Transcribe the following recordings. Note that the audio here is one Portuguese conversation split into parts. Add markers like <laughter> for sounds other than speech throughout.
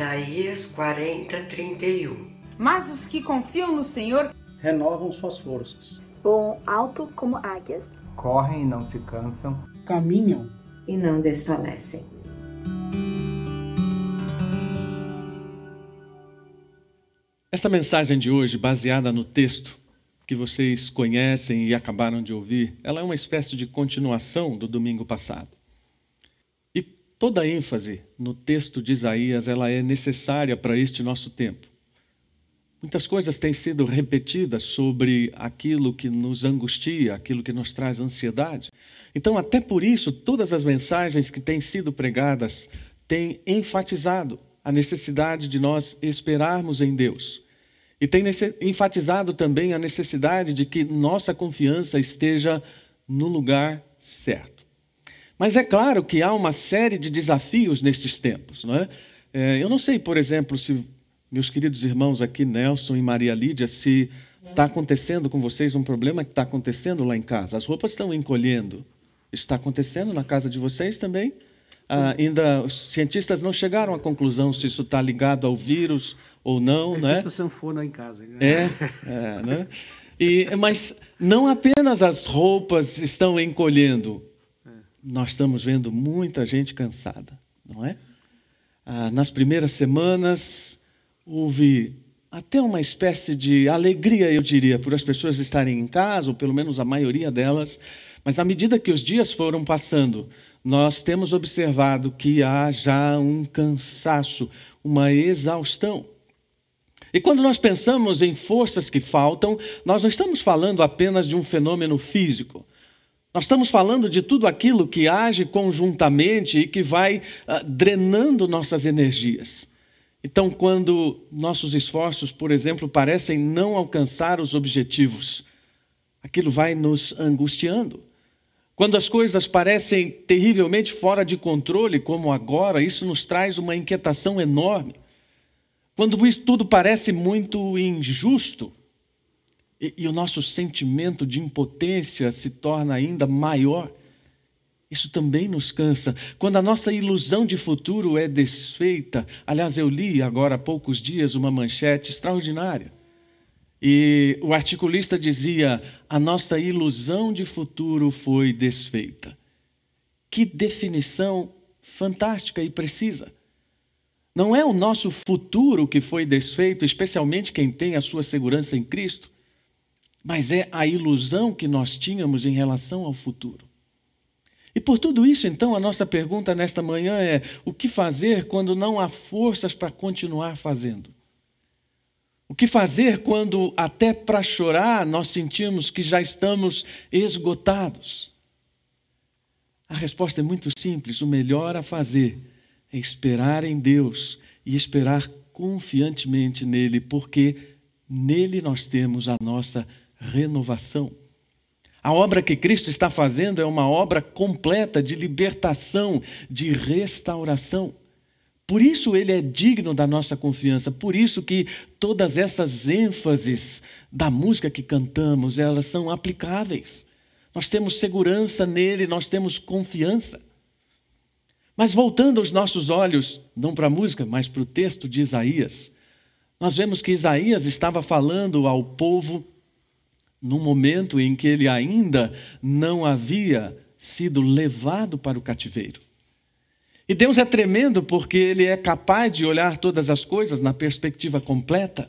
Isaías 40, 31. Mas os que confiam no Senhor renovam suas forças. Voam alto como águias. Correm e não se cansam. Caminham e não desfalecem. Esta mensagem de hoje, baseada no texto que vocês conhecem e acabaram de ouvir, ela é uma espécie de continuação do domingo passado. Toda a ênfase no texto de Isaías, ela é necessária para este nosso tempo. Muitas coisas têm sido repetidas sobre aquilo que nos angustia, aquilo que nos traz ansiedade. Então, até por isso, todas as mensagens que têm sido pregadas têm enfatizado a necessidade de nós esperarmos em Deus. E tem enfatizado também a necessidade de que nossa confiança esteja no lugar certo. Mas é claro que há uma série de desafios nestes tempos. Não é? É, eu não sei, por exemplo, se meus queridos irmãos aqui, Nelson e Maria Lídia, se está acontecendo com vocês um problema que está acontecendo lá em casa. As roupas estão encolhendo. Isso está acontecendo na casa de vocês também? Ah, ainda os cientistas não chegaram à conclusão se isso está ligado ao vírus ou não, é né? sanfona em casa. Né? É, é né? E, mas não apenas as roupas estão encolhendo. Nós estamos vendo muita gente cansada, não é? Ah, nas primeiras semanas houve até uma espécie de alegria, eu diria, por as pessoas estarem em casa, ou pelo menos a maioria delas, mas à medida que os dias foram passando, nós temos observado que há já um cansaço, uma exaustão. E quando nós pensamos em forças que faltam, nós não estamos falando apenas de um fenômeno físico. Nós estamos falando de tudo aquilo que age conjuntamente e que vai uh, drenando nossas energias. Então, quando nossos esforços, por exemplo, parecem não alcançar os objetivos, aquilo vai nos angustiando. Quando as coisas parecem terrivelmente fora de controle, como agora, isso nos traz uma inquietação enorme. Quando isso tudo parece muito injusto e, e o nosso sentimento de impotência se torna ainda maior, isso também nos cansa. Quando a nossa ilusão de futuro é desfeita. Aliás, eu li agora há poucos dias uma manchete extraordinária. E o articulista dizia: a nossa ilusão de futuro foi desfeita. Que definição fantástica e precisa. Não é o nosso futuro que foi desfeito, especialmente quem tem a sua segurança em Cristo, mas é a ilusão que nós tínhamos em relação ao futuro. E por tudo isso, então, a nossa pergunta nesta manhã é: o que fazer quando não há forças para continuar fazendo? O que fazer quando, até para chorar, nós sentimos que já estamos esgotados? A resposta é muito simples: o melhor a fazer é esperar em Deus e esperar confiantemente nele, porque nele nós temos a nossa renovação. A obra que Cristo está fazendo é uma obra completa de libertação, de restauração. Por isso ele é digno da nossa confiança, por isso que todas essas ênfases da música que cantamos, elas são aplicáveis. Nós temos segurança nele, nós temos confiança. Mas voltando os nossos olhos, não para a música, mas para o texto de Isaías, nós vemos que Isaías estava falando ao povo num momento em que ele ainda não havia sido levado para o cativeiro. E Deus é tremendo porque Ele é capaz de olhar todas as coisas na perspectiva completa.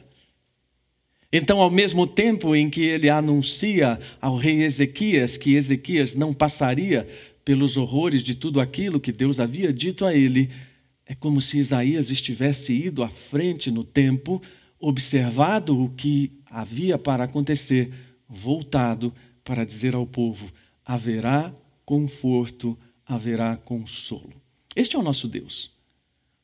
Então, ao mesmo tempo em que ele anuncia ao rei Ezequias que Ezequias não passaria pelos horrores de tudo aquilo que Deus havia dito a ele, é como se Isaías estivesse ido à frente no tempo, observado o que havia para acontecer, voltado para dizer ao povo: haverá conforto, haverá consolo. Este é o nosso Deus.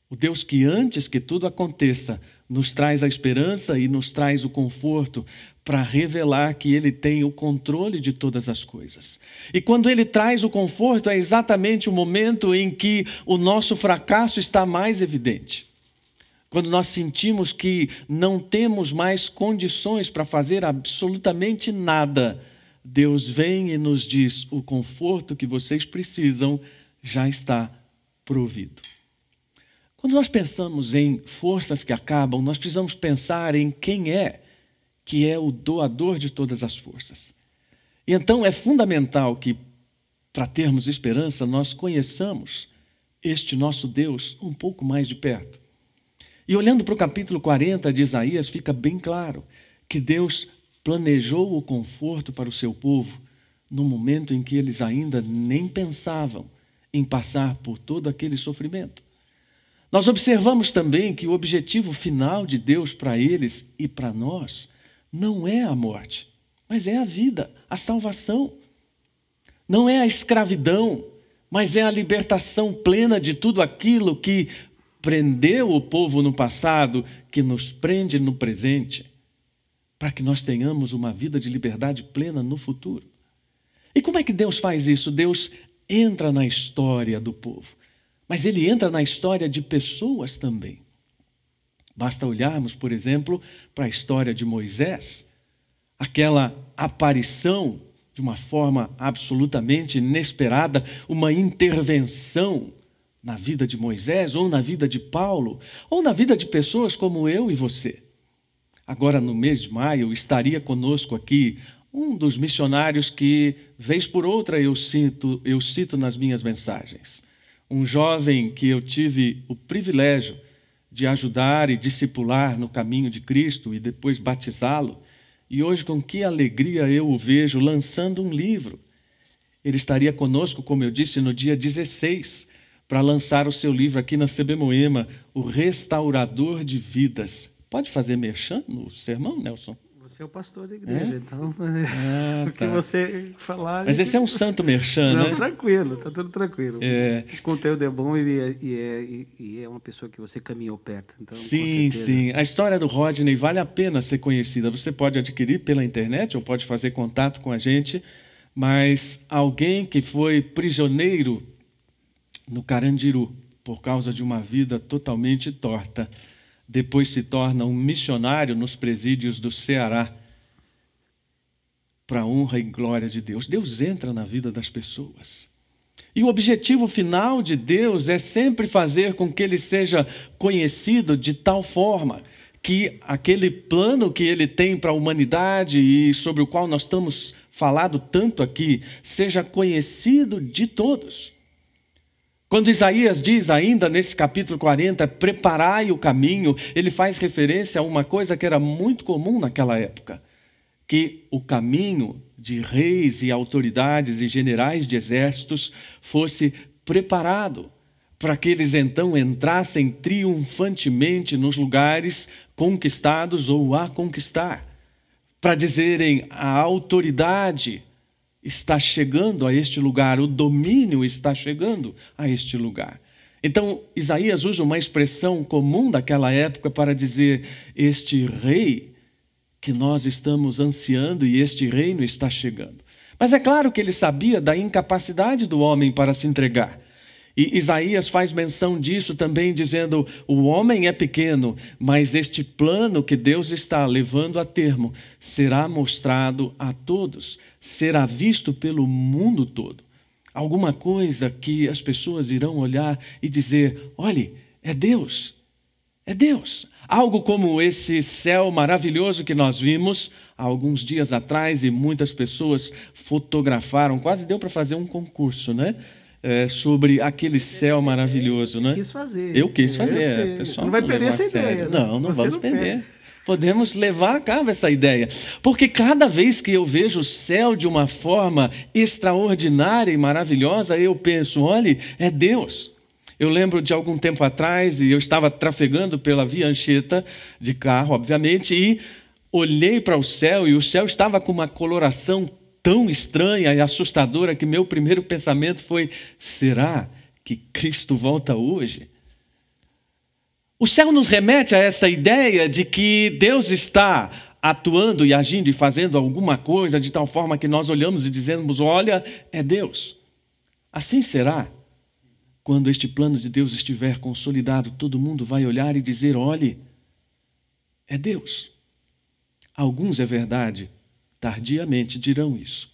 O Deus que antes que tudo aconteça, nos traz a esperança e nos traz o conforto para revelar que Ele tem o controle de todas as coisas. E quando Ele traz o conforto, é exatamente o momento em que o nosso fracasso está mais evidente. Quando nós sentimos que não temos mais condições para fazer absolutamente nada, Deus vem e nos diz: o conforto que vocês precisam já está provido. Quando nós pensamos em forças que acabam, nós precisamos pensar em quem é que é o doador de todas as forças. E então é fundamental que, para termos esperança, nós conheçamos este nosso Deus um pouco mais de perto. E olhando para o capítulo 40 de Isaías, fica bem claro que Deus planejou o conforto para o seu povo no momento em que eles ainda nem pensavam em passar por todo aquele sofrimento. Nós observamos também que o objetivo final de Deus para eles e para nós não é a morte, mas é a vida, a salvação. Não é a escravidão, mas é a libertação plena de tudo aquilo que prendeu o povo no passado, que nos prende no presente, para que nós tenhamos uma vida de liberdade plena no futuro. E como é que Deus faz isso? Deus entra na história do povo, mas ele entra na história de pessoas também. Basta olharmos, por exemplo, para a história de Moisés, aquela aparição de uma forma absolutamente inesperada, uma intervenção na vida de Moisés, ou na vida de Paulo, ou na vida de pessoas como eu e você. Agora, no mês de maio, estaria conosco aqui um dos missionários que, vez por outra, eu cito, eu cito nas minhas mensagens. Um jovem que eu tive o privilégio de ajudar e discipular no caminho de Cristo e depois batizá-lo. E hoje, com que alegria eu o vejo lançando um livro. Ele estaria conosco, como eu disse, no dia 16, para lançar o seu livro aqui na CB Moema, O Restaurador de Vidas. Pode fazer merchan no sermão, Nelson? Você é o pastor da igreja, é? então ah, o que tá. você falar. Mas esse é um santo merchan, Não, né? Tranquilo, tá tudo tranquilo. É. O conteúdo é bom e é, e, é, e é uma pessoa que você caminhou perto. Então, sim, sim. A história do Rodney vale a pena ser conhecida. Você pode adquirir pela internet ou pode fazer contato com a gente, mas alguém que foi prisioneiro no Carandiru por causa de uma vida totalmente torta depois se torna um missionário nos presídios do Ceará, para a honra e glória de Deus. Deus entra na vida das pessoas. E o objetivo final de Deus é sempre fazer com que ele seja conhecido de tal forma que aquele plano que ele tem para a humanidade e sobre o qual nós estamos falando tanto aqui seja conhecido de todos. Quando Isaías diz ainda nesse capítulo 40, preparai o caminho, ele faz referência a uma coisa que era muito comum naquela época, que o caminho de reis e autoridades e generais de exércitos fosse preparado para que eles então entrassem triunfantemente nos lugares conquistados ou a conquistar, para dizerem a autoridade está chegando a este lugar, o domínio está chegando a este lugar. Então, Isaías usa uma expressão comum daquela época para dizer: este rei que nós estamos ansiando e este reino está chegando. Mas é claro que ele sabia da incapacidade do homem para se entregar. E Isaías faz menção disso também, dizendo: o homem é pequeno, mas este plano que Deus está levando a termo será mostrado a todos, será visto pelo mundo todo. Alguma coisa que as pessoas irão olhar e dizer: olhe, é Deus, é Deus. Algo como esse céu maravilhoso que nós vimos há alguns dias atrás e muitas pessoas fotografaram, quase deu para fazer um concurso, né? É, sobre aquele céu maravilhoso, né? Quis fazer. Eu quis fazer. Pessoal, Você não vai não perder essa ideia. Não, não Você vamos não perder. Perde. Podemos levar a cabo essa ideia. Porque cada vez que eu vejo o céu de uma forma extraordinária e maravilhosa, eu penso: olhe, é Deus. Eu lembro de algum tempo atrás, e eu estava trafegando pela Via Anchieta de carro, obviamente, e olhei para o céu, e o céu estava com uma coloração tão estranha e assustadora que meu primeiro pensamento foi: será que Cristo volta hoje? O céu nos remete a essa ideia de que Deus está atuando e agindo e fazendo alguma coisa de tal forma que nós olhamos e dizemos: olha, é Deus. Assim será. Quando este plano de Deus estiver consolidado, todo mundo vai olhar e dizer: olhe, é Deus. Alguns, é verdade, tardiamente dirão isso.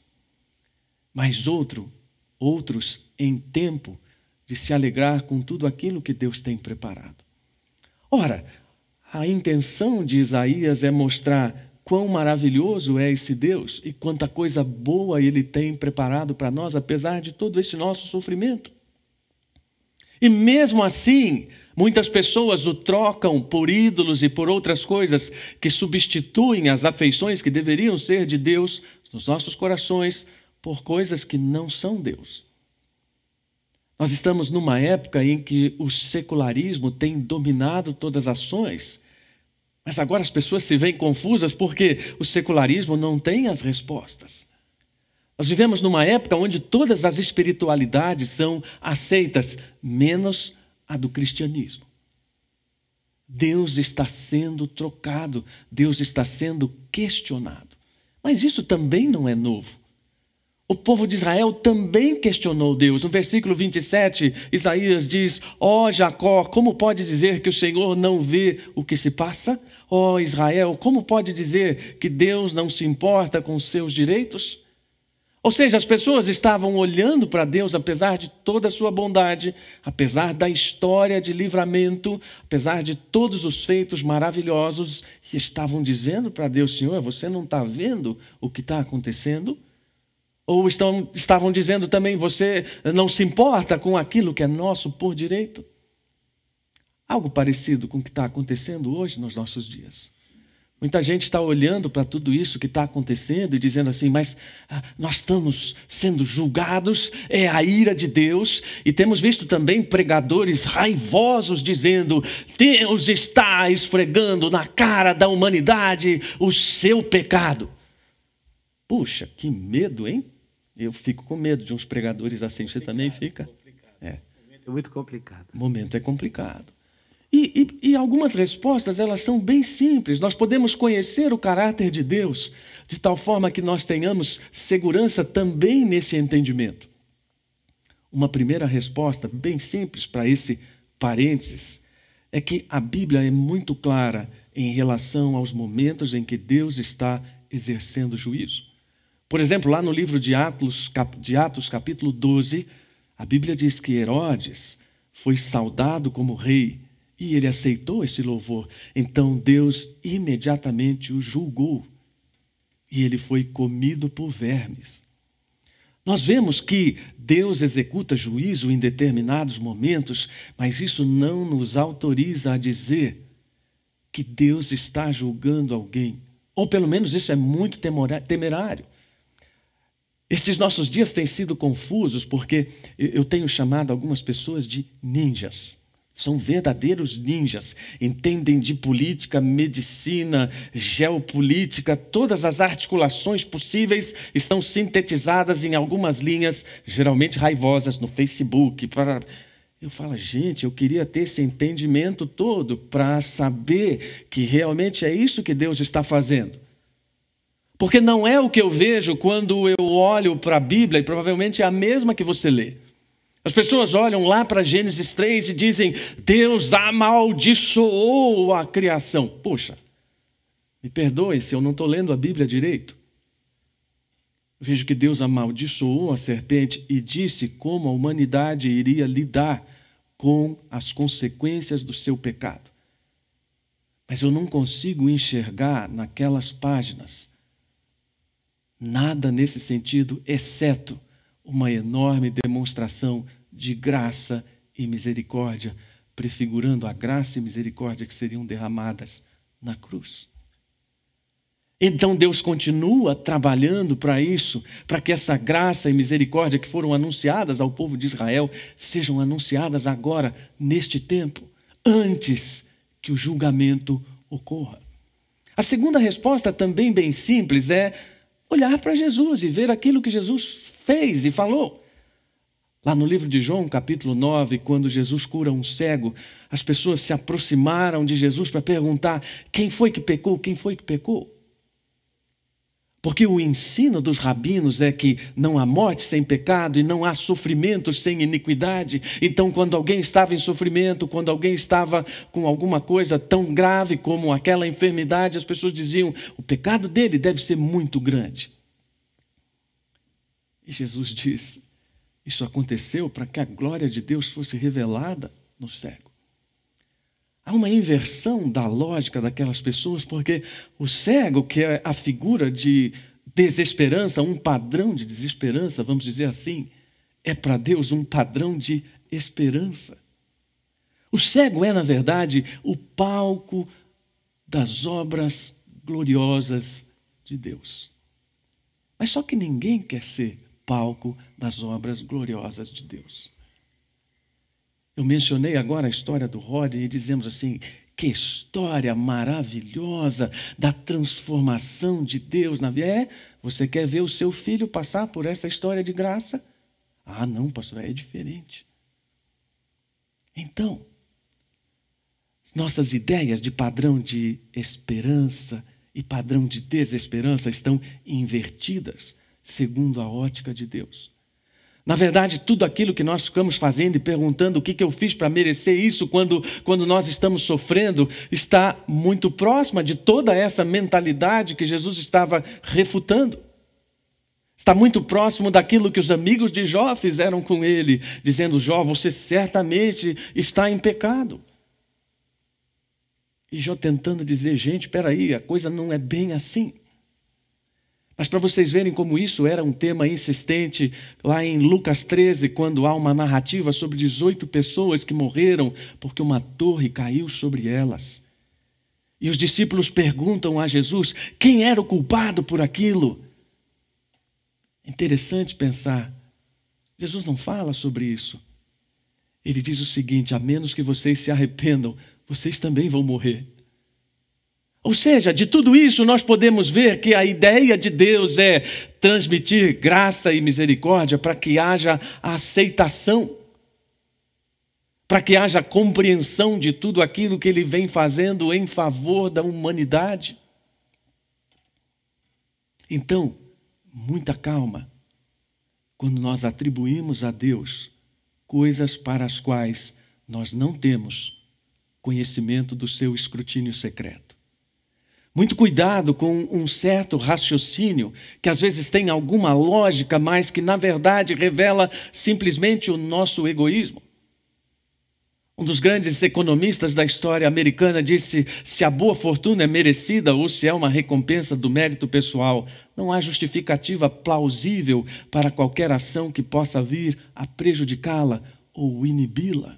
Mas outro, outros em tempo de se alegrar com tudo aquilo que Deus tem preparado. Ora, a intenção de Isaías é mostrar quão maravilhoso é esse Deus e quanta coisa boa ele tem preparado para nós, apesar de todo esse nosso sofrimento. E mesmo assim, muitas pessoas o trocam por ídolos e por outras coisas que substituem as afeições que deveriam ser de Deus nos nossos corações por coisas que não são Deus. Nós estamos numa época em que o secularismo tem dominado todas as ações mas agora as pessoas se veem confusas porque o secularismo não tem as respostas. Nós vivemos numa época onde todas as espiritualidades são aceitas, menos a do cristianismo. Deus está sendo trocado, Deus está sendo questionado. Mas isso também não é novo. O povo de Israel também questionou Deus. No versículo 27, Isaías diz: Ó oh, Jacó, como pode dizer que o Senhor não vê o que se passa? Ó oh, Israel, como pode dizer que Deus não se importa com os seus direitos? Ou seja, as pessoas estavam olhando para Deus, apesar de toda a sua bondade, apesar da história de livramento, apesar de todos os feitos maravilhosos, e estavam dizendo para Deus: Senhor, você não está vendo o que está acontecendo? Ou estão, estavam dizendo também, você não se importa com aquilo que é nosso por direito? Algo parecido com o que está acontecendo hoje nos nossos dias. Muita gente está olhando para tudo isso que está acontecendo e dizendo assim, mas ah, nós estamos sendo julgados, é a ira de Deus, e temos visto também pregadores raivosos dizendo: Deus está esfregando na cara da humanidade o seu pecado. Puxa, que medo, hein? Eu fico com medo de uns pregadores assim. Você também fica? É. É muito complicado. O momento é complicado. E, e, e, algumas respostas elas são bem simples. Nós podemos conhecer o caráter de Deus de tal forma que nós tenhamos segurança também nesse entendimento. Uma primeira resposta bem simples para esse parênteses é que a Bíblia é muito clara em relação aos momentos em que Deus está exercendo juízo. Por exemplo, lá no livro de Atos, de Atos, capítulo 12, a Bíblia diz que Herodes foi saudado como rei e ele aceitou esse louvor. Então Deus imediatamente o julgou e ele foi comido por vermes. Nós vemos que Deus executa juízo em determinados momentos, mas isso não nos autoriza a dizer que Deus está julgando alguém. Ou pelo menos isso é muito temerário. Estes nossos dias têm sido confusos porque eu tenho chamado algumas pessoas de ninjas. São verdadeiros ninjas, entendem de política, medicina, geopolítica, todas as articulações possíveis estão sintetizadas em algumas linhas, geralmente raivosas, no Facebook. Eu falo, gente, eu queria ter esse entendimento todo para saber que realmente é isso que Deus está fazendo. Porque não é o que eu vejo quando eu olho para a Bíblia, e provavelmente é a mesma que você lê. As pessoas olham lá para Gênesis 3 e dizem: Deus amaldiçoou a criação. Poxa, me perdoe se eu não estou lendo a Bíblia direito. Vejo que Deus amaldiçoou a serpente e disse como a humanidade iria lidar com as consequências do seu pecado. Mas eu não consigo enxergar naquelas páginas Nada nesse sentido, exceto uma enorme demonstração de graça e misericórdia, prefigurando a graça e misericórdia que seriam derramadas na cruz. Então Deus continua trabalhando para isso, para que essa graça e misericórdia que foram anunciadas ao povo de Israel sejam anunciadas agora, neste tempo, antes que o julgamento ocorra. A segunda resposta, também bem simples, é olhar para Jesus e ver aquilo que Jesus fez e falou. Lá no livro de João, capítulo 9, quando Jesus cura um cego, as pessoas se aproximaram de Jesus para perguntar: quem foi que pecou? Quem foi que pecou? Porque o ensino dos rabinos é que não há morte sem pecado e não há sofrimento sem iniquidade. Então, quando alguém estava em sofrimento, quando alguém estava com alguma coisa tão grave como aquela enfermidade, as pessoas diziam: o pecado dele deve ser muito grande. E Jesus diz: isso aconteceu para que a glória de Deus fosse revelada no cego. Há uma inversão da lógica daquelas pessoas, porque o cego, que é a figura de desesperança, um padrão de desesperança, vamos dizer assim, é para Deus um padrão de esperança. O cego é, na verdade, o palco das obras gloriosas de Deus. Mas só que ninguém quer ser palco das obras gloriosas de Deus. Eu mencionei agora a história do Rodney e dizemos assim: que história maravilhosa da transformação de Deus na vida. É, você quer ver o seu filho passar por essa história de graça? Ah, não, pastor, é diferente. Então, nossas ideias de padrão de esperança e padrão de desesperança estão invertidas segundo a ótica de Deus. Na verdade, tudo aquilo que nós ficamos fazendo e perguntando o que, que eu fiz para merecer isso quando, quando nós estamos sofrendo, está muito próxima de toda essa mentalidade que Jesus estava refutando. Está muito próximo daquilo que os amigos de Jó fizeram com ele, dizendo: Jó, você certamente está em pecado. E Jó tentando dizer: gente, espera aí, a coisa não é bem assim. Mas para vocês verem como isso era um tema insistente, lá em Lucas 13, quando há uma narrativa sobre 18 pessoas que morreram porque uma torre caiu sobre elas. E os discípulos perguntam a Jesus quem era o culpado por aquilo. É interessante pensar, Jesus não fala sobre isso. Ele diz o seguinte: a menos que vocês se arrependam, vocês também vão morrer. Ou seja, de tudo isso nós podemos ver que a ideia de Deus é transmitir graça e misericórdia para que haja aceitação, para que haja compreensão de tudo aquilo que Ele vem fazendo em favor da humanidade. Então, muita calma quando nós atribuímos a Deus coisas para as quais nós não temos conhecimento do seu escrutínio secreto. Muito cuidado com um certo raciocínio que às vezes tem alguma lógica, mas que na verdade revela simplesmente o nosso egoísmo. Um dos grandes economistas da história americana disse: se a boa fortuna é merecida ou se é uma recompensa do mérito pessoal, não há justificativa plausível para qualquer ação que possa vir a prejudicá-la ou inibi-la.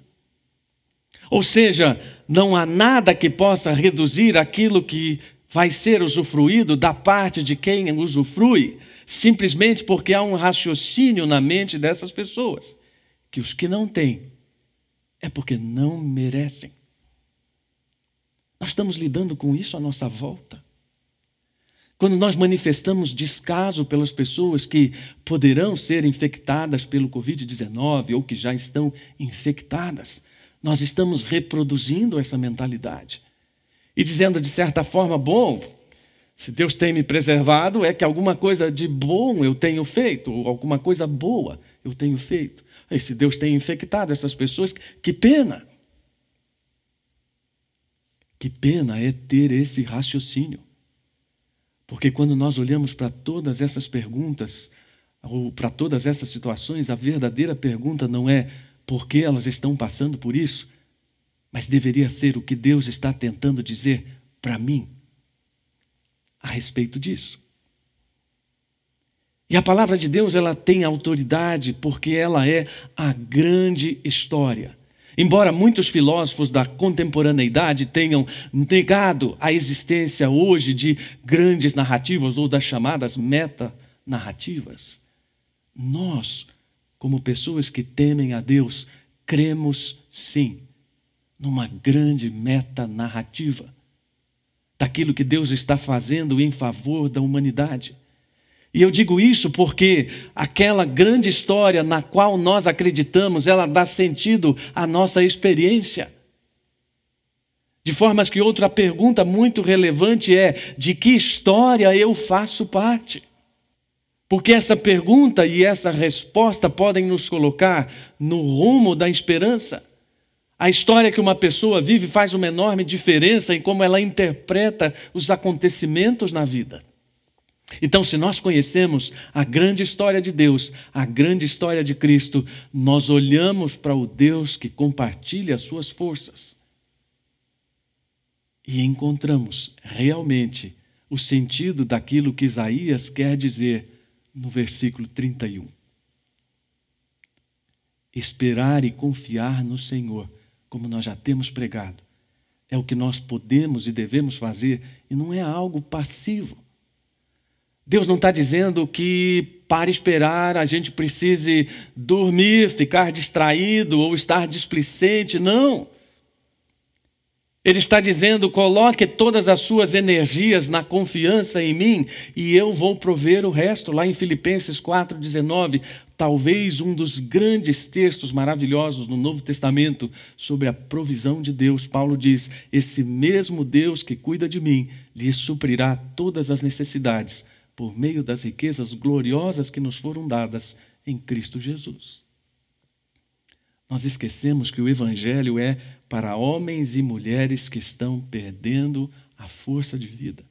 Ou seja, não há nada que possa reduzir aquilo que vai ser usufruído da parte de quem usufrui, simplesmente porque há um raciocínio na mente dessas pessoas, que os que não têm é porque não merecem. Nós estamos lidando com isso à nossa volta. Quando nós manifestamos descaso pelas pessoas que poderão ser infectadas pelo Covid-19 ou que já estão infectadas, nós estamos reproduzindo essa mentalidade e dizendo de certa forma: bom, se Deus tem me preservado, é que alguma coisa de bom eu tenho feito, ou alguma coisa boa eu tenho feito. E se Deus tem infectado essas pessoas, que pena. Que pena é ter esse raciocínio. Porque quando nós olhamos para todas essas perguntas, ou para todas essas situações, a verdadeira pergunta não é por que elas estão passando por isso, mas deveria ser o que Deus está tentando dizer para mim a respeito disso. E a palavra de Deus, ela tem autoridade porque ela é a grande história. Embora muitos filósofos da contemporaneidade tenham negado a existência hoje de grandes narrativas ou das chamadas meta-narrativas, nós, como pessoas que temem a Deus, cremos sim numa grande meta narrativa daquilo que Deus está fazendo em favor da humanidade. E eu digo isso porque aquela grande história na qual nós acreditamos, ela dá sentido à nossa experiência. De formas que outra pergunta muito relevante é: de que história eu faço parte? Porque essa pergunta e essa resposta podem nos colocar no rumo da esperança. A história que uma pessoa vive faz uma enorme diferença em como ela interpreta os acontecimentos na vida. Então, se nós conhecemos a grande história de Deus, a grande história de Cristo, nós olhamos para o Deus que compartilha as suas forças. e encontramos realmente o sentido daquilo que Isaías quer dizer no versículo 31. Esperar e confiar no Senhor, como nós já temos pregado, é o que nós podemos e devemos fazer e não é algo passivo. Deus não está dizendo que para esperar a gente precise dormir, ficar distraído ou estar displicente. Não. Ele está dizendo: coloque todas as suas energias na confiança em mim e eu vou prover o resto. Lá em Filipenses 4,19, talvez um dos grandes textos maravilhosos no Novo Testamento sobre a provisão de Deus. Paulo diz: Esse mesmo Deus que cuida de mim lhe suprirá todas as necessidades por meio das riquezas gloriosas que nos foram dadas em Cristo Jesus. Nós esquecemos que o Evangelho é para homens e mulheres que estão perdendo a força de vida,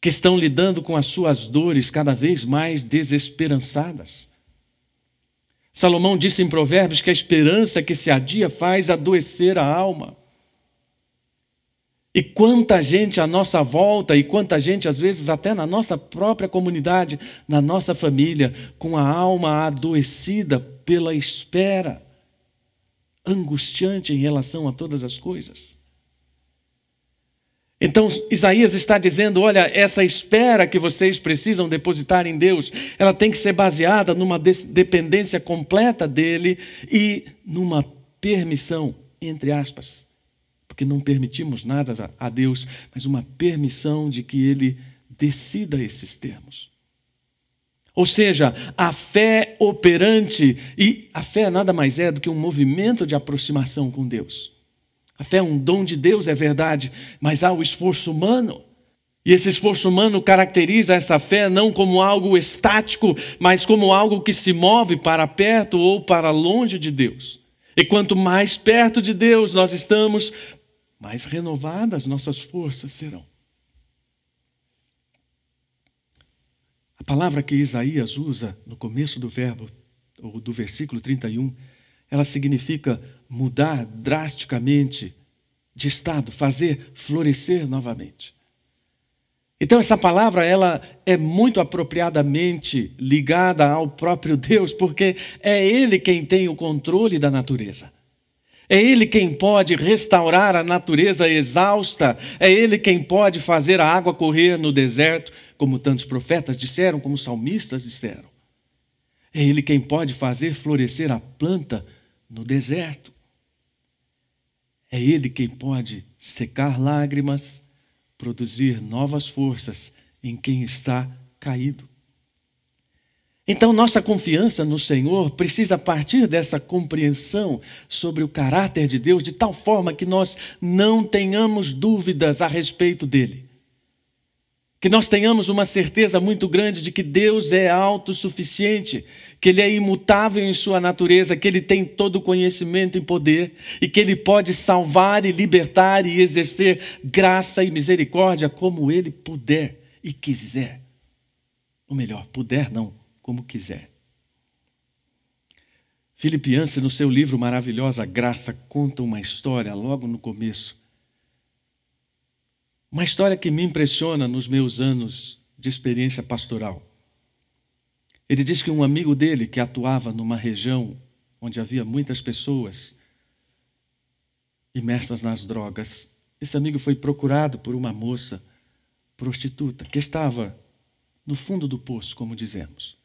que estão lidando com as suas dores cada vez mais desesperançadas. Salomão disse em Provérbios que a esperança que se adia faz adoecer a alma. E quanta gente à nossa volta, e quanta gente, às vezes, até na nossa própria comunidade, na nossa família, com a alma adoecida pela espera, angustiante em relação a todas as coisas. Então, Isaías está dizendo: olha, essa espera que vocês precisam depositar em Deus, ela tem que ser baseada numa dependência completa dele e numa permissão, entre aspas, porque não permitimos nada a Deus, mas uma permissão de que Ele decida esses termos. Ou seja, a fé operante, e a fé nada mais é do que um movimento de aproximação com Deus. A fé é um dom de Deus, é verdade, mas há o esforço humano. E esse esforço humano caracteriza essa fé não como algo estático, mas como algo que se move para perto ou para longe de Deus. E quanto mais perto de Deus nós estamos, mais renovadas nossas forças serão. A palavra que Isaías usa no começo do verbo, ou do versículo 31, ela significa mudar drasticamente de estado, fazer florescer novamente. Então essa palavra ela é muito apropriadamente ligada ao próprio Deus, porque é ele quem tem o controle da natureza. É Ele quem pode restaurar a natureza exausta, é Ele quem pode fazer a água correr no deserto, como tantos profetas disseram, como salmistas disseram. É Ele quem pode fazer florescer a planta no deserto. É Ele quem pode secar lágrimas, produzir novas forças em quem está caído. Então, nossa confiança no Senhor precisa partir dessa compreensão sobre o caráter de Deus, de tal forma que nós não tenhamos dúvidas a respeito dele. Que nós tenhamos uma certeza muito grande de que Deus é autossuficiente, que Ele é imutável em sua natureza, que Ele tem todo o conhecimento e poder, e que Ele pode salvar e libertar e exercer graça e misericórdia como Ele puder e quiser. Ou melhor, puder não, como quiser. Philip no seu livro Maravilhosa Graça, conta uma história logo no começo. Uma história que me impressiona nos meus anos de experiência pastoral. Ele diz que um amigo dele, que atuava numa região onde havia muitas pessoas imersas nas drogas, esse amigo foi procurado por uma moça prostituta que estava no fundo do poço, como dizemos.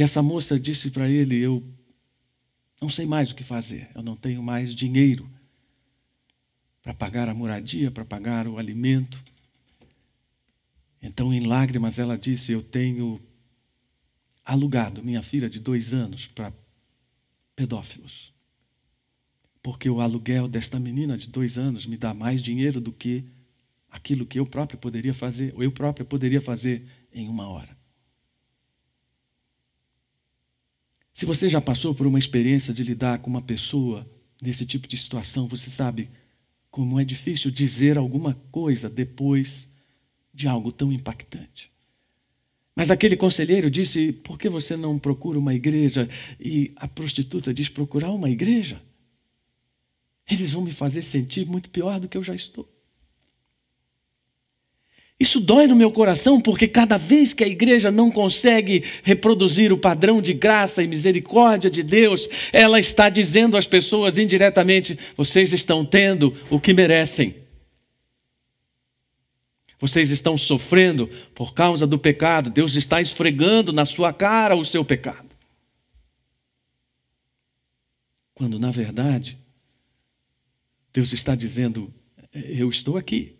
E essa moça disse para ele: Eu não sei mais o que fazer, eu não tenho mais dinheiro para pagar a moradia, para pagar o alimento. Então, em lágrimas, ela disse: Eu tenho alugado minha filha de dois anos para pedófilos. Porque o aluguel desta menina de dois anos me dá mais dinheiro do que aquilo que eu próprio poderia fazer, ou eu próprio poderia fazer em uma hora. Se você já passou por uma experiência de lidar com uma pessoa nesse tipo de situação, você sabe como é difícil dizer alguma coisa depois de algo tão impactante. Mas aquele conselheiro disse: por que você não procura uma igreja? E a prostituta diz: procurar uma igreja? eles vão me fazer sentir muito pior do que eu já estou. Isso dói no meu coração porque cada vez que a igreja não consegue reproduzir o padrão de graça e misericórdia de Deus, ela está dizendo às pessoas indiretamente: vocês estão tendo o que merecem. Vocês estão sofrendo por causa do pecado. Deus está esfregando na sua cara o seu pecado. Quando, na verdade, Deus está dizendo: Eu estou aqui.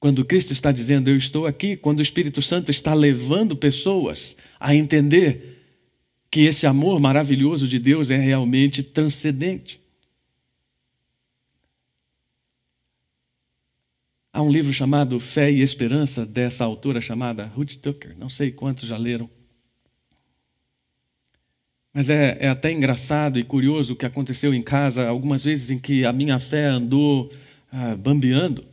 Quando Cristo está dizendo eu estou aqui, quando o Espírito Santo está levando pessoas a entender que esse amor maravilhoso de Deus é realmente transcendente. Há um livro chamado Fé e Esperança, dessa autora chamada Ruth Tucker. Não sei quantos já leram. Mas é, é, até engraçado e curioso o que aconteceu em casa, algumas vezes em que a minha fé andou ah, bambeando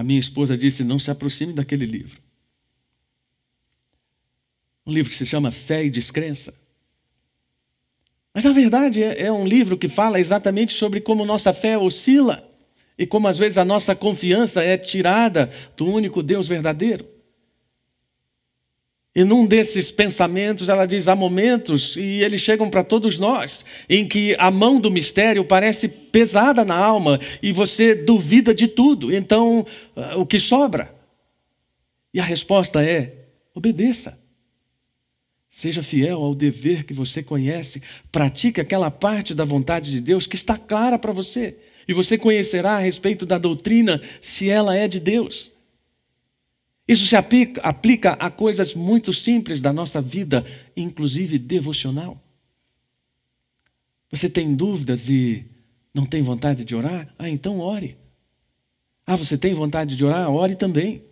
a minha esposa disse: não se aproxime daquele livro. Um livro que se chama Fé e Descrença. Mas, na verdade, é, é um livro que fala exatamente sobre como nossa fé oscila e como às vezes a nossa confiança é tirada do único Deus verdadeiro. E num desses pensamentos, ela diz: há momentos, e eles chegam para todos nós, em que a mão do mistério parece pesada na alma e você duvida de tudo. Então, ah, o que sobra? E a resposta é: obedeça. Seja fiel ao dever que você conhece, pratique aquela parte da vontade de Deus que está clara para você, e você conhecerá a respeito da doutrina se ela é de Deus. Isso se aplica, aplica a coisas muito simples da nossa vida, inclusive devocional. Você tem dúvidas e não tem vontade de orar? Ah, então ore. Ah, você tem vontade de orar? Ore também.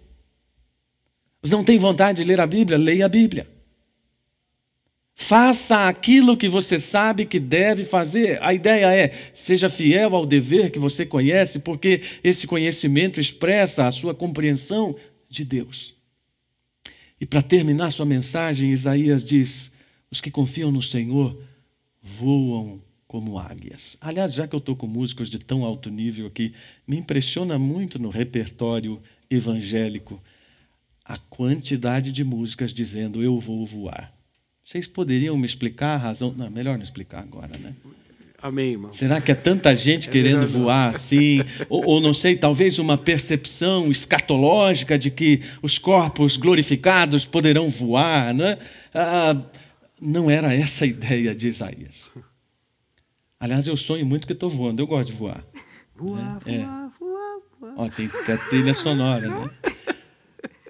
Você não tem vontade de ler a Bíblia? Leia a Bíblia. Faça aquilo que você sabe que deve fazer. A ideia é: seja fiel ao dever que você conhece, porque esse conhecimento expressa a sua compreensão de Deus. E para terminar sua mensagem, Isaías diz: os que confiam no Senhor voam como águias. Aliás, já que eu estou com músicos de tão alto nível aqui, me impressiona muito no repertório evangélico a quantidade de músicas dizendo eu vou voar. Vocês poderiam me explicar a razão? Não, melhor não explicar agora, né? Amém, irmão. Será que é tanta gente é querendo voar assim? <laughs> ou, ou, não sei, talvez uma percepção escatológica de que os corpos glorificados poderão voar, né? Ah, não era essa a ideia de Isaías. Aliás, eu sonho muito que estou voando, eu gosto de voar. Voar, é. voar, voar, voar. Ó, tem até trilha sonora, né?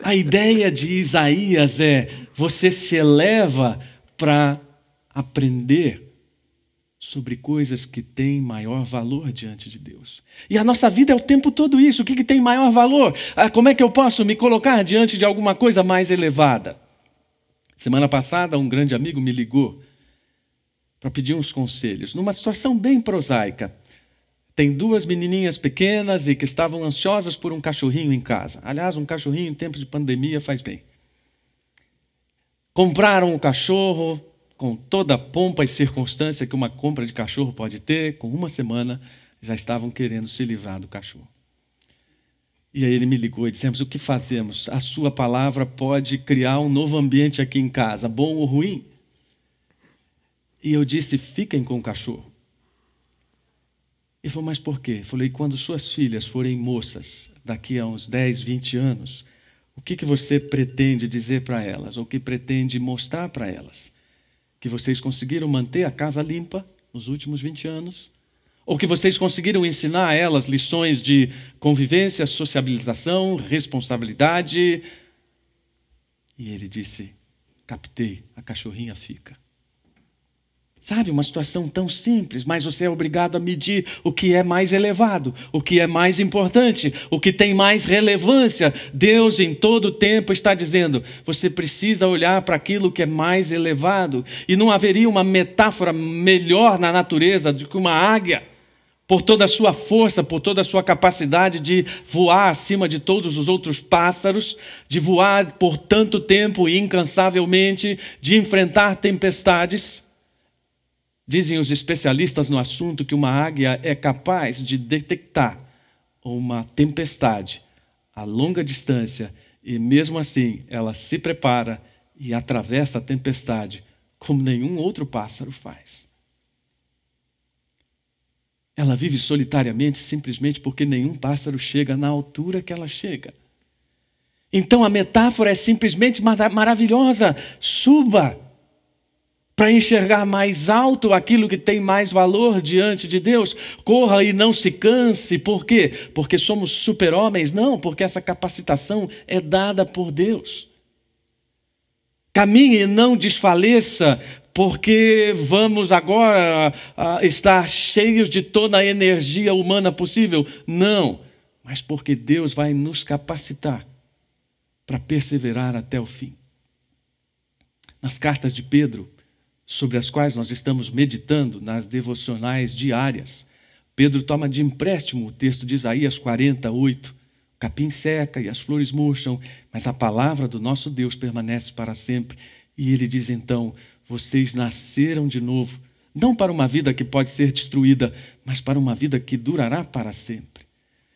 A ideia de Isaías é você se eleva para aprender sobre coisas que têm maior valor diante de Deus. E a nossa vida é o tempo todo isso. O que, que tem maior valor? Ah, como é que eu posso me colocar diante de alguma coisa mais elevada? Semana passada, um grande amigo me ligou para pedir uns conselhos, numa situação bem prosaica. Tem duas menininhas pequenas e que estavam ansiosas por um cachorrinho em casa. Aliás, um cachorrinho em tempo de pandemia faz bem. Compraram o cachorro, com toda a pompa e circunstância que uma compra de cachorro pode ter, com uma semana já estavam querendo se livrar do cachorro. E aí ele me ligou e dissemos: o que fazemos? A sua palavra pode criar um novo ambiente aqui em casa, bom ou ruim? E eu disse: fiquem com o cachorro. Ele falou: mas por quê? Eu falei: quando suas filhas forem moças, daqui a uns 10, 20 anos, o que, que você pretende dizer para elas? Ou o que pretende mostrar para elas? Que vocês conseguiram manter a casa limpa nos últimos 20 anos, ou que vocês conseguiram ensinar a elas lições de convivência, sociabilização, responsabilidade. E ele disse: captei, a cachorrinha fica. Sabe, uma situação tão simples, mas você é obrigado a medir o que é mais elevado, o que é mais importante, o que tem mais relevância. Deus, em todo tempo, está dizendo: você precisa olhar para aquilo que é mais elevado. E não haveria uma metáfora melhor na natureza do que uma águia, por toda a sua força, por toda a sua capacidade de voar acima de todos os outros pássaros, de voar por tanto tempo incansavelmente, de enfrentar tempestades Dizem os especialistas no assunto que uma águia é capaz de detectar uma tempestade a longa distância e, mesmo assim, ela se prepara e atravessa a tempestade como nenhum outro pássaro faz. Ela vive solitariamente simplesmente porque nenhum pássaro chega na altura que ela chega. Então a metáfora é simplesmente maravilhosa. Suba para enxergar mais alto aquilo que tem mais valor diante de Deus. Corra e não se canse. Por quê? Porque somos super-homens? Não, porque essa capacitação é dada por Deus. Caminhe e não desfaleça, porque vamos agora uh, estar cheios de toda a energia humana possível. Não, mas porque Deus vai nos capacitar para perseverar até o fim. Nas cartas de Pedro, sobre as quais nós estamos meditando nas devocionais diárias. Pedro toma de empréstimo o texto de Isaías 48. O capim seca e as flores murcham, mas a palavra do nosso Deus permanece para sempre. E ele diz então: Vocês nasceram de novo, não para uma vida que pode ser destruída, mas para uma vida que durará para sempre.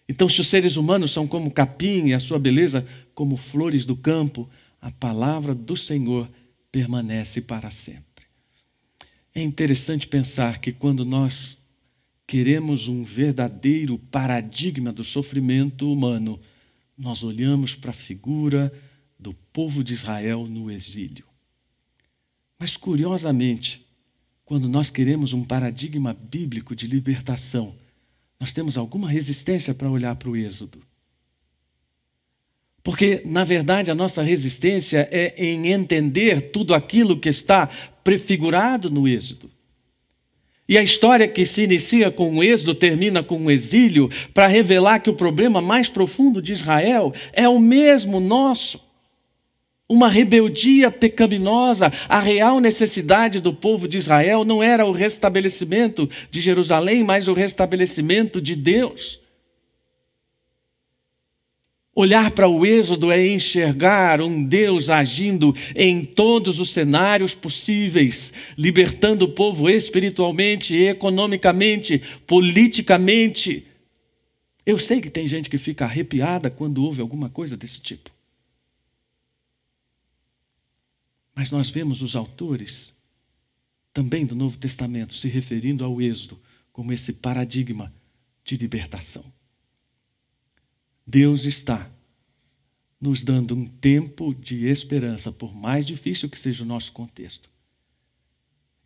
Então, se os seres humanos são como capim e a sua beleza como flores do campo, a palavra do Senhor permanece para sempre. É interessante pensar que quando nós queremos um verdadeiro paradigma do sofrimento humano, nós olhamos para a figura do povo de Israel no exílio. Mas, curiosamente, quando nós queremos um paradigma bíblico de libertação, nós temos alguma resistência para olhar para o Êxodo. Porque, na verdade, a nossa resistência é em entender tudo aquilo que está prefigurado no Êxodo. E a história que se inicia com o êxodo termina com o exílio, para revelar que o problema mais profundo de Israel é o mesmo nosso. Uma rebeldia pecaminosa. A real necessidade do povo de Israel não era o restabelecimento de Jerusalém, mas o restabelecimento de Deus. Olhar para o Êxodo é enxergar um Deus agindo em todos os cenários possíveis, libertando o povo espiritualmente, economicamente, politicamente. Eu sei que tem gente que fica arrepiada quando ouve alguma coisa desse tipo. Mas nós vemos os autores também do Novo Testamento se referindo ao Êxodo como esse paradigma de libertação. Deus está nos dando um tempo de esperança, por mais difícil que seja o nosso contexto.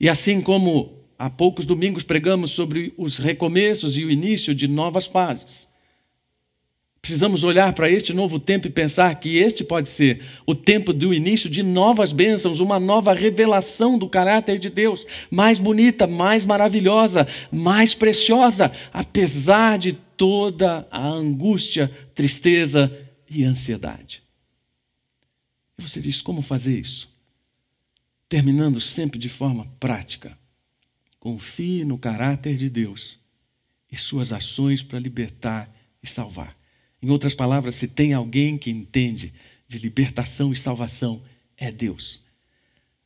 E assim como há poucos domingos pregamos sobre os recomeços e o início de novas fases, Precisamos olhar para este novo tempo e pensar que este pode ser o tempo do início de novas bênçãos, uma nova revelação do caráter de Deus, mais bonita, mais maravilhosa, mais preciosa, apesar de toda a angústia, tristeza e ansiedade. E você diz: como fazer isso? Terminando sempre de forma prática. Confie no caráter de Deus e suas ações para libertar e salvar. Em outras palavras, se tem alguém que entende de libertação e salvação, é Deus.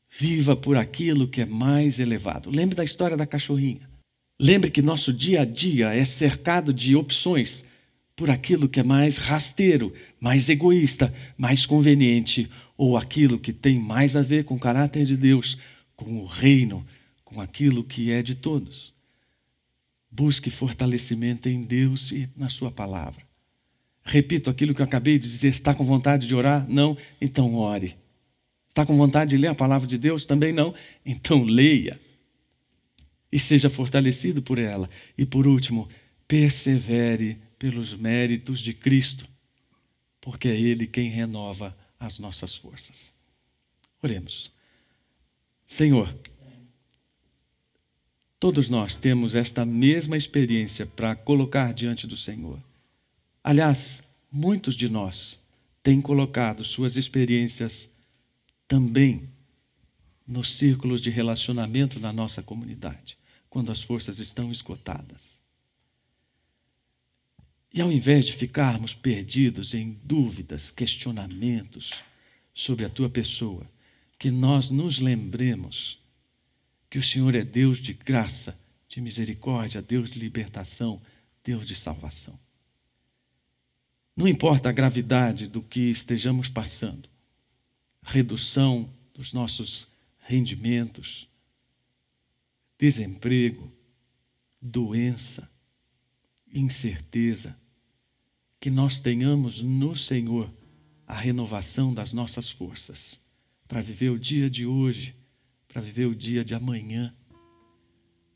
Viva por aquilo que é mais elevado. Lembre da história da cachorrinha. Lembre que nosso dia a dia é cercado de opções por aquilo que é mais rasteiro, mais egoísta, mais conveniente, ou aquilo que tem mais a ver com o caráter de Deus, com o reino, com aquilo que é de todos. Busque fortalecimento em Deus e na Sua palavra. Repito aquilo que eu acabei de dizer: está com vontade de orar? Não? Então ore. Está com vontade de ler a palavra de Deus? Também não? Então leia. E seja fortalecido por ela. E por último, persevere pelos méritos de Cristo, porque é Ele quem renova as nossas forças. Oremos. Senhor, todos nós temos esta mesma experiência para colocar diante do Senhor. Aliás, muitos de nós têm colocado suas experiências também nos círculos de relacionamento na nossa comunidade, quando as forças estão esgotadas. E ao invés de ficarmos perdidos em dúvidas, questionamentos sobre a tua pessoa, que nós nos lembremos que o Senhor é Deus de graça, de misericórdia, Deus de libertação, Deus de salvação. Não importa a gravidade do que estejamos passando, redução dos nossos rendimentos, desemprego, doença, incerteza, que nós tenhamos no Senhor a renovação das nossas forças para viver o dia de hoje, para viver o dia de amanhã,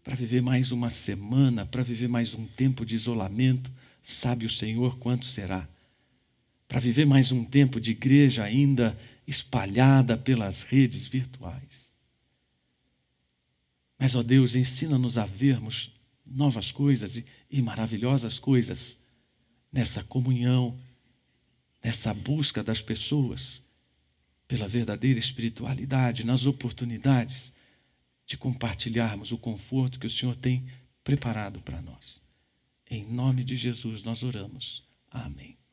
para viver mais uma semana, para viver mais um tempo de isolamento, sabe o Senhor quanto será. Para viver mais um tempo de igreja ainda espalhada pelas redes virtuais. Mas, ó Deus, ensina-nos a vermos novas coisas e, e maravilhosas coisas nessa comunhão, nessa busca das pessoas pela verdadeira espiritualidade, nas oportunidades de compartilharmos o conforto que o Senhor tem preparado para nós. Em nome de Jesus nós oramos. Amém.